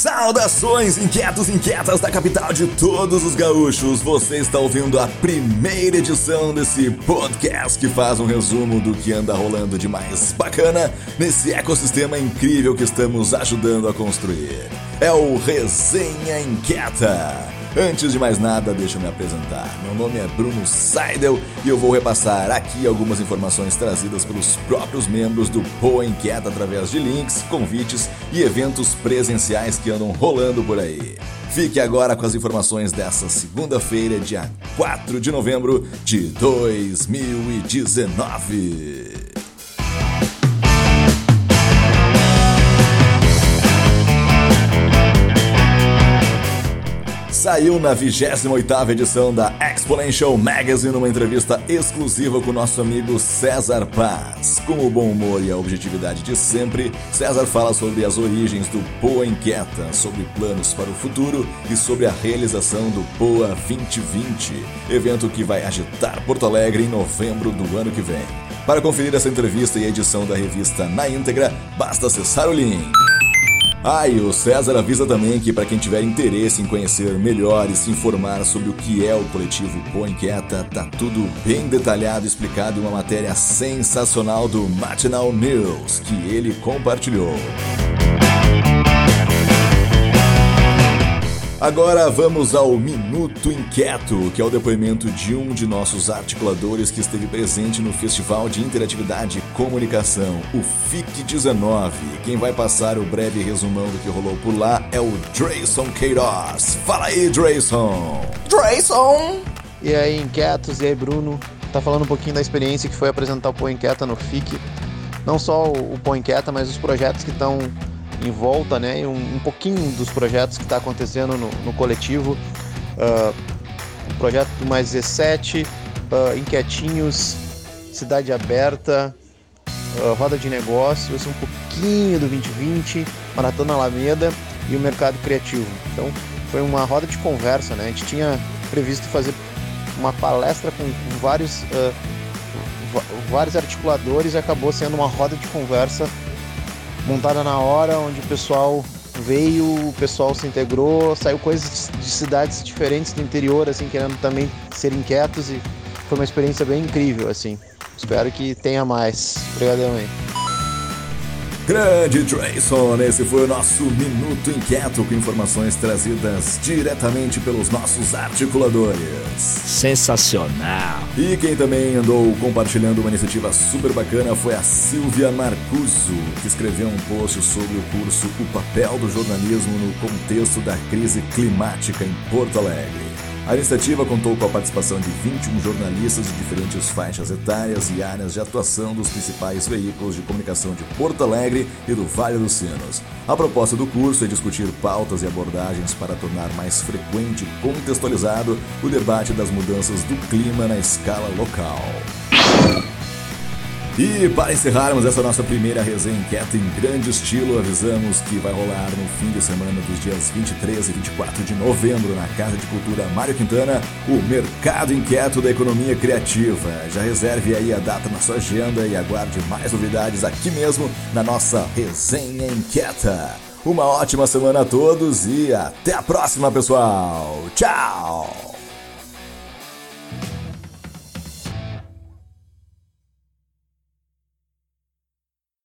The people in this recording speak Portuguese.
Saudações, inquietos e inquietas da capital de todos os gaúchos! Você está ouvindo a primeira edição desse podcast que faz um resumo do que anda rolando de mais bacana nesse ecossistema incrível que estamos ajudando a construir. É o Resenha Inquieta Antes de mais nada, deixa eu me apresentar. Meu nome é Bruno Seidel e eu vou repassar aqui algumas informações trazidas pelos próprios membros do Poa Inquieta através de links, convites e eventos presenciais que andam rolando por aí. Fique agora com as informações dessa segunda-feira, dia 4 de novembro de 2019. Saiu na 28ª edição da Exponential Magazine uma entrevista exclusiva com nosso amigo César Paz. Com o bom humor e a objetividade de sempre, César fala sobre as origens do Poa Inquieta, sobre planos para o futuro e sobre a realização do Poa 2020, evento que vai agitar Porto Alegre em novembro do ano que vem. Para conferir essa entrevista e a edição da revista na íntegra, basta acessar o link. Ah, e o César avisa também que para quem tiver interesse em conhecer melhor e se informar sobre o que é o coletivo Põe Quieta, tá tudo bem detalhado explicado em uma matéria sensacional do Matinal News que ele compartilhou. Agora vamos ao Minuto Inquieto, que é o depoimento de um de nossos articuladores que esteve presente no Festival de Interatividade e Comunicação, o FIC19. Quem vai passar o breve resumão do que rolou por lá é o Drayson Queiroz. Fala aí, Drayson! Drayson! E aí, Inquietos, e aí, Bruno? Tá falando um pouquinho da experiência que foi apresentar o Põe Inquieta no FIC. Não só o Põe Inquieta, mas os projetos que estão em volta, né? Um, um pouquinho dos projetos que está acontecendo no, no coletivo. Uh, o projeto Mais 17, uh, Inquietinhos, Cidade Aberta, uh, Roda de Negócios, um pouquinho do 2020, Maratona Alameda e o Mercado Criativo. Então foi uma roda de conversa, né? A gente tinha previsto fazer uma palestra com, com vários, vários articuladores e acabou sendo uma roda de conversa montada na hora, onde o pessoal veio, o pessoal se integrou, saiu coisas de cidades diferentes do interior, assim, querendo também ser inquietos e foi uma experiência bem incrível, assim. Espero que tenha mais. Obrigadão aí. Grande Trayson, esse foi o nosso Minuto Inquieto com informações trazidas diretamente pelos nossos articuladores. Sensacional! E quem também andou compartilhando uma iniciativa super bacana foi a Silvia Marcuso, que escreveu um post sobre o curso O Papel do Jornalismo no Contexto da Crise Climática em Porto Alegre. A iniciativa contou com a participação de 21 jornalistas de diferentes faixas etárias e áreas de atuação dos principais veículos de comunicação de Porto Alegre e do Vale dos Sinos. A proposta do curso é discutir pautas e abordagens para tornar mais frequente e contextualizado o debate das mudanças do clima na escala local. E para encerrarmos essa nossa primeira resenha inquieta em grande estilo, avisamos que vai rolar no fim de semana dos dias 23 e 24 de novembro na Casa de Cultura Mário Quintana o Mercado Inquieto da Economia Criativa. Já reserve aí a data na sua agenda e aguarde mais novidades aqui mesmo na nossa resenha inquieta. Uma ótima semana a todos e até a próxima, pessoal. Tchau!